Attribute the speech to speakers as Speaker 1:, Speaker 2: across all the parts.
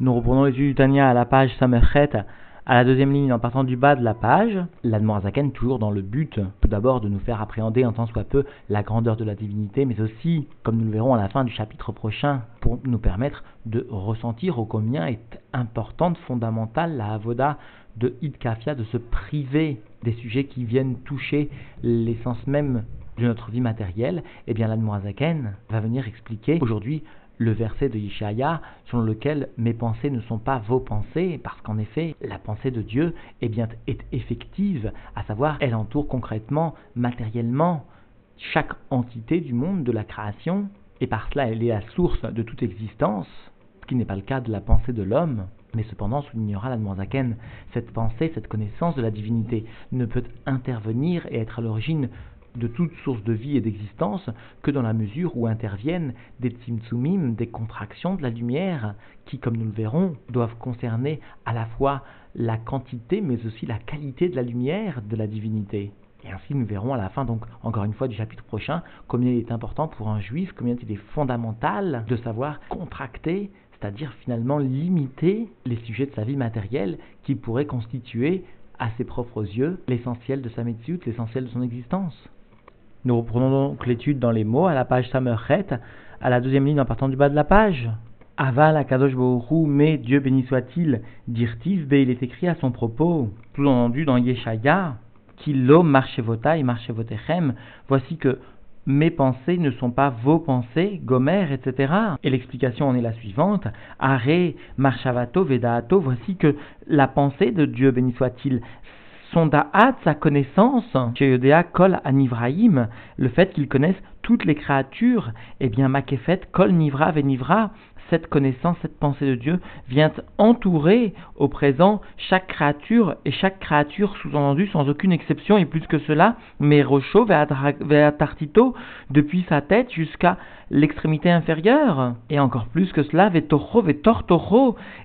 Speaker 1: Nous reprenons l'étude du Tania à la page Samerchet, à la deuxième ligne en partant du bas de la page. L'Admorazaken, toujours dans le but, tout d'abord de nous faire appréhender en tant soit peu la grandeur de la divinité, mais aussi, comme nous le verrons à la fin du chapitre prochain, pour nous permettre de ressentir au combien est importante, fondamentale la avoda de Idkafia, de se priver des sujets qui viennent toucher l'essence même de notre vie matérielle, eh bien l'Admorazaken va venir expliquer aujourd'hui le verset de Yeshaya selon lequel mes pensées ne sont pas vos pensées, parce qu'en effet, la pensée de Dieu eh bien, est effective, à savoir, elle entoure concrètement, matériellement, chaque entité du monde, de la création, et par cela, elle est la source de toute existence, ce qui n'est pas le cas de la pensée de l'homme. Mais cependant, soulignera la Zaken, cette pensée, cette connaissance de la divinité ne peut intervenir et être à l'origine de toute source de vie et d'existence que dans la mesure où interviennent des tsimtsumim, des contractions de la lumière, qui, comme nous le verrons, doivent concerner à la fois la quantité mais aussi la qualité de la lumière de la divinité. Et ainsi nous verrons à la fin, donc encore une fois du chapitre prochain, combien il est important pour un juif, combien il est fondamental de savoir contracter, c'est-à-dire finalement limiter les sujets de sa vie matérielle qui pourraient constituer à ses propres yeux l'essentiel de sa médecine, l'essentiel de son existence. Nous reprenons donc l'étude dans les mots à la page Samerchet, à la deuxième ligne en partant du bas de la page. Aval Akadosh Bohru, mais Dieu béni soit-il, dirtiv, il est écrit à son propos, tout entendu dans Yeshaya, Kilo marchevota et marchevotechem, voici que mes pensées ne sont pas vos pensées, Gomer, etc. Et l'explication en est la suivante. Are, marchavato, vedaato, voici que la pensée de Dieu béni soit-il son da'at, sa connaissance, chez kol anivraim, le fait qu'il connaisse toutes les créatures, eh bien, makefet kol nivra venivra, cette connaissance, cette pensée de Dieu vient entourer au présent chaque créature et chaque créature sous-entendu sans aucune exception et plus que cela, mais Rocho Tartito depuis sa tête jusqu'à l'extrémité inférieure et encore plus que cela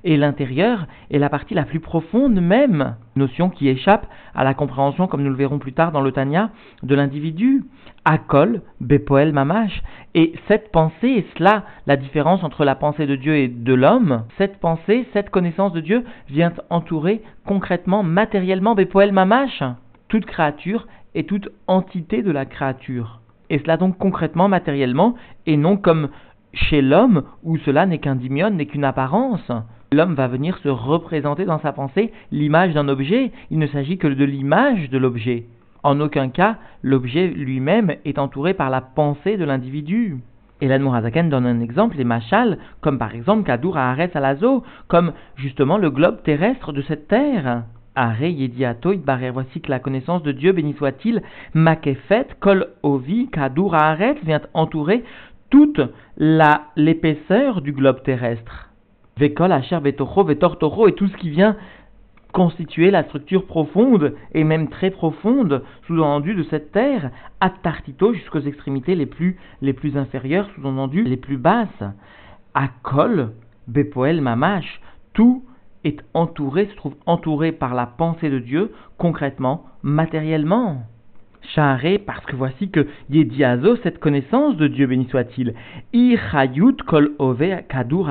Speaker 1: et l'intérieur est la partie la plus profonde même, notion qui échappe à la compréhension comme nous le verrons plus tard dans le Tanya de l'individu. Akol, Bepoel Mamash. Et cette pensée, et cela la différence entre la pensée de Dieu et de l'homme, cette pensée, cette connaissance de Dieu vient entourer concrètement, matériellement Bepoel Mamash, toute créature et toute entité de la créature. Et cela donc concrètement, matériellement, et non comme chez l'homme où cela n'est qu'un dimion, n'est qu'une apparence. L'homme va venir se représenter dans sa pensée l'image d'un objet, il ne s'agit que de l'image de l'objet. En aucun cas, l'objet lui-même est entouré par la pensée de l'individu. Et l'Admorazaken donne un exemple, les machals, comme par exemple Kadour Aharet Alazo, comme justement le globe terrestre de cette terre. Voici que la connaissance de Dieu, béni soit-il, Makefet, Kol Ovi, Kadour vient entourer toute l'épaisseur du globe terrestre. Vekol Asher Vetocho Vetortoro, et tout ce qui vient constituer la structure profonde et même très profonde, sous-entendu de cette terre, à Tartito jusqu'aux extrémités les plus, les plus inférieures, sous-entendu les plus basses. À Kol, Bepoel Mamash, tout est entouré, se trouve entouré par la pensée de Dieu, concrètement, matériellement. Charé, parce que voici que Yediazo, cette connaissance de Dieu béni soit-il, Irayut kol ove kadur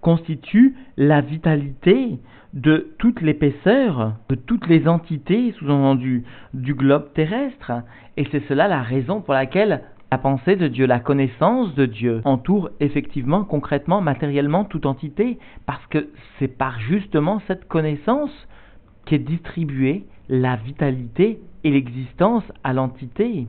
Speaker 1: constitue la vitalité de toute l'épaisseur, de toutes les entités, sous-entendu, du globe terrestre. Et c'est cela la raison pour laquelle la pensée de Dieu, la connaissance de Dieu entoure effectivement, concrètement, matériellement toute entité, parce que c'est par justement cette connaissance qu'est distribuée la vitalité et l'existence à l'entité.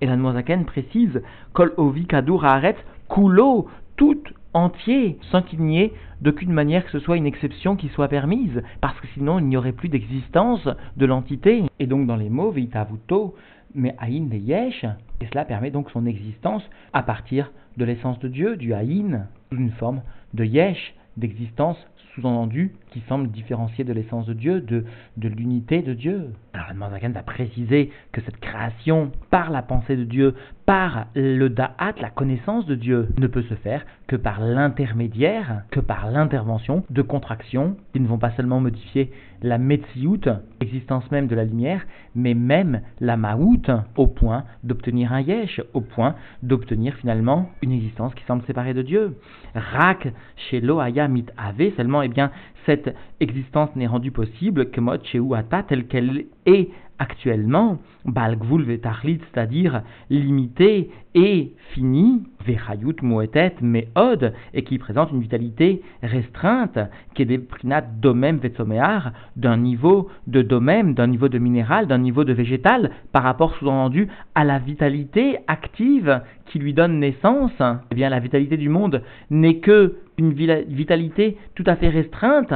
Speaker 1: Et la Noazaken précise Kol ovi kadur haaret kulo, tout entier, sans qu'il n'y ait d'aucune manière que ce soit une exception qui soit permise, parce que sinon il n'y aurait plus d'existence de l'entité. Et donc dans les mots, Veitavuto, mais Aïn de Yesh, et cela permet donc son existence à partir de l'essence de Dieu, du Aïn, sous une forme de Yesh, d'existence sous-entendu qui semble différencier de l'essence de Dieu, de, de l'unité de Dieu. Alors Manzakan va préciser que cette création, par la pensée de Dieu, par le da'at, la connaissance de Dieu, ne peut se faire que par l'intermédiaire, que par l'intervention de contractions qui ne vont pas seulement modifier la metsiout, l'existence même de la lumière, mais même la maout, au point d'obtenir un yesh, au point d'obtenir finalement une existence qui semble séparée de Dieu. Rak, chez mit ave, seulement, eh bien, cette existence n'est rendue possible que mot Ata, telle qu'elle est actuellement, Balgvul c'est-à-dire limité et fini, Vechayut Moetet Meod, et qui présente une vitalité restreinte, qui est des prinat domem vetsomear, d'un niveau de domem, d'un niveau de minéral, d'un niveau de végétal, par rapport sous-entendu à la vitalité active qui lui donne naissance. Eh bien, la vitalité du monde n'est que une vitalité tout à fait restreinte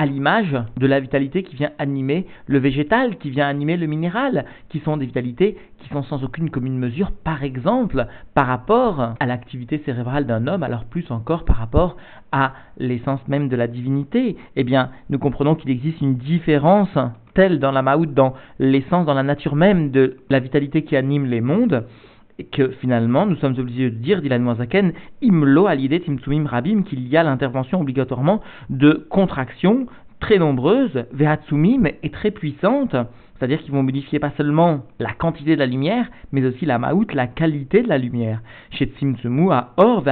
Speaker 1: à l'image de la vitalité qui vient animer le végétal, qui vient animer le minéral, qui sont des vitalités qui sont sans aucune commune mesure, par exemple, par rapport à l'activité cérébrale d'un homme, alors plus encore par rapport à l'essence même de la divinité. Eh bien, nous comprenons qu'il existe une différence telle dans la Maout, dans l'essence, dans la nature même de la vitalité qui anime les mondes, que finalement nous sommes obligés de dire, dit la imlo timtsumim rabim, qu'il y a l'intervention obligatoirement de contractions très nombreuses, vehatsumim, et très puissantes, c'est-à-dire qu'ils vont modifier pas seulement la quantité de la lumière, mais aussi la maout, la qualité de la lumière. Chez Tsimtsemu à Or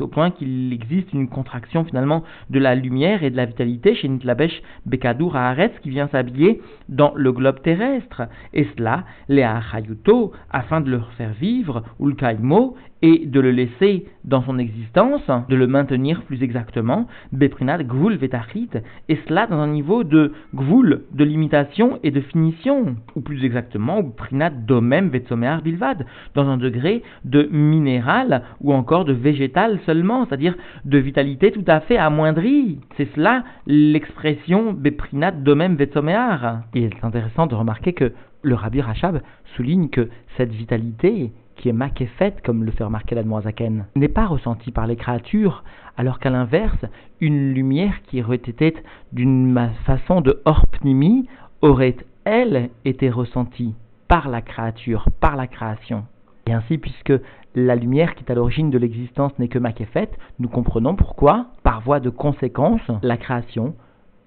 Speaker 1: au point qu'il existe une contraction finalement de la lumière et de la vitalité chez Nitlabesh Bekadur Haaretz qui vient s'habiller dans le globe terrestre. Et cela, les Achayuto, afin de leur faire vivre, ou le Kaimo, et de le laisser dans son existence, de le maintenir plus exactement, Beprinat Gvul Vetachit, et cela dans un niveau de Gvul, de limitation et de finition, ou plus exactement, Beprinat Domem Vetsomear Bilvad, dans un degré de minéral ou encore de végétal seulement, c'est-à-dire de vitalité tout à fait amoindrie. C'est cela l'expression Beprinat Domem Vetsomear. Et c'est intéressant de remarquer que le Rabbi Rachab souligne que cette vitalité qui est makefet, comme le fait remarquer la Zaken, n'est pas ressentie par les créatures, alors qu'à l'inverse, une lumière qui aurait été d'une façon de orpnimi aurait, elle, été ressentie par la créature, par la création. Et ainsi, puisque la lumière qui est à l'origine de l'existence n'est que makefet, nous comprenons pourquoi, par voie de conséquence, la création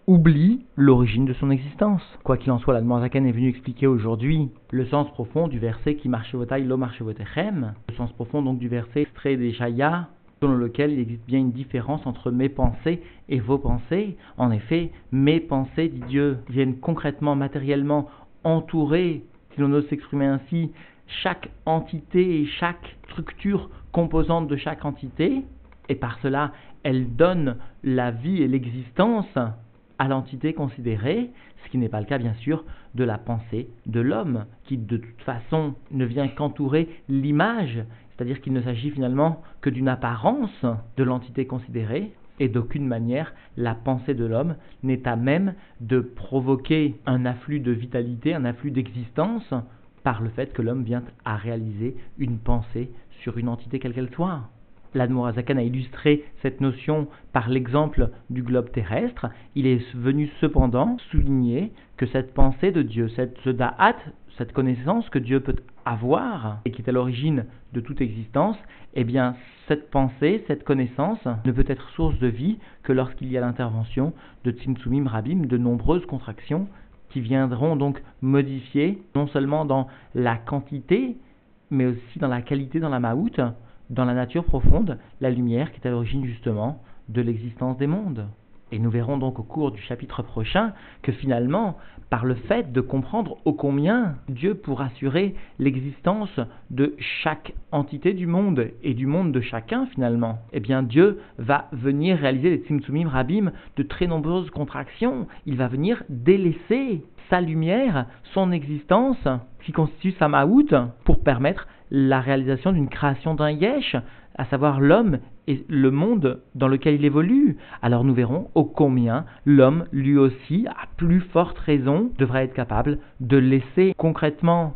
Speaker 1: oublie l'origine de son existence. Quoi qu'il en soit, la Zaken est venu expliquer aujourd'hui le sens profond du verset qui marche votaille lo marche votechem, le sens profond donc du verset extrait des Jaya, selon lequel il existe bien une différence entre mes pensées et vos pensées. En effet, mes pensées, dit Dieu, viennent concrètement, matériellement entourer, si l'on ose s'exprimer ainsi, chaque entité et chaque structure composante de chaque entité, et par cela, elles donnent la vie et l'existence à l'entité considérée, ce qui n'est pas le cas bien sûr de la pensée de l'homme, qui de toute façon ne vient qu'entourer l'image, c'est-à-dire qu'il ne s'agit finalement que d'une apparence de l'entité considérée, et d'aucune manière la pensée de l'homme n'est à même de provoquer un afflux de vitalité, un afflux d'existence, par le fait que l'homme vient à réaliser une pensée sur une entité quelle qu'elle soit. L'Admorazakan a illustré cette notion par l'exemple du globe terrestre. Il est venu cependant souligner que cette pensée de Dieu, cette ce da'at, cette connaissance que Dieu peut avoir et qui est à l'origine de toute existence, eh bien, cette pensée, cette connaissance ne peut être source de vie que lorsqu'il y a l'intervention de Tsimtsumim Rabim, de nombreuses contractions qui viendront donc modifier non seulement dans la quantité, mais aussi dans la qualité dans la maout, dans la nature profonde la lumière qui est à l'origine justement de l'existence des mondes. Et nous verrons donc au cours du chapitre prochain que finalement, par le fait de comprendre ô combien Dieu pour assurer l'existence de chaque entité du monde et du monde de chacun finalement, eh bien Dieu va venir réaliser des Tzimtzumim Rabim de très nombreuses contractions. Il va venir délaisser sa lumière, son existence, qui constitue sa maout, pour permettre la réalisation d'une création d'un yesh, à savoir l'homme et le monde dans lequel il évolue. Alors nous verrons ô combien l'homme, lui aussi, à plus forte raison, devrait être capable de laisser concrètement,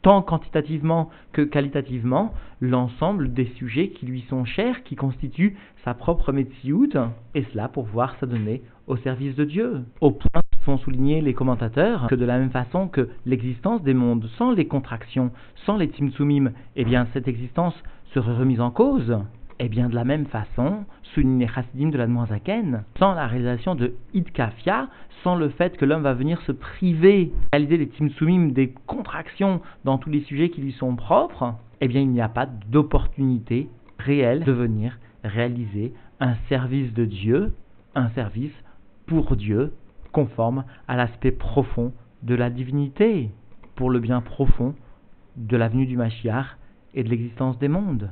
Speaker 1: tant quantitativement que qualitativement, l'ensemble des sujets qui lui sont chers, qui constituent sa propre métiout, et cela pour pouvoir s'adonner au service de Dieu. Au point font souligner les commentateurs que de la même façon que l'existence des mondes sans les contractions, sans les timsumim, eh bien cette existence serait remise en cause. Eh bien, de la même façon, souligne les chassidim de la Zaken, sans la réalisation de Idkafia, sans le fait que l'homme va venir se priver, réaliser des timsumim, des contractions dans tous les sujets qui lui sont propres, eh bien, il n'y a pas d'opportunité réelle de venir réaliser un service de Dieu un service pour Dieu, conforme à l'aspect profond de la divinité, pour le bien profond de la venue du Mashiach et de l'existence des mondes.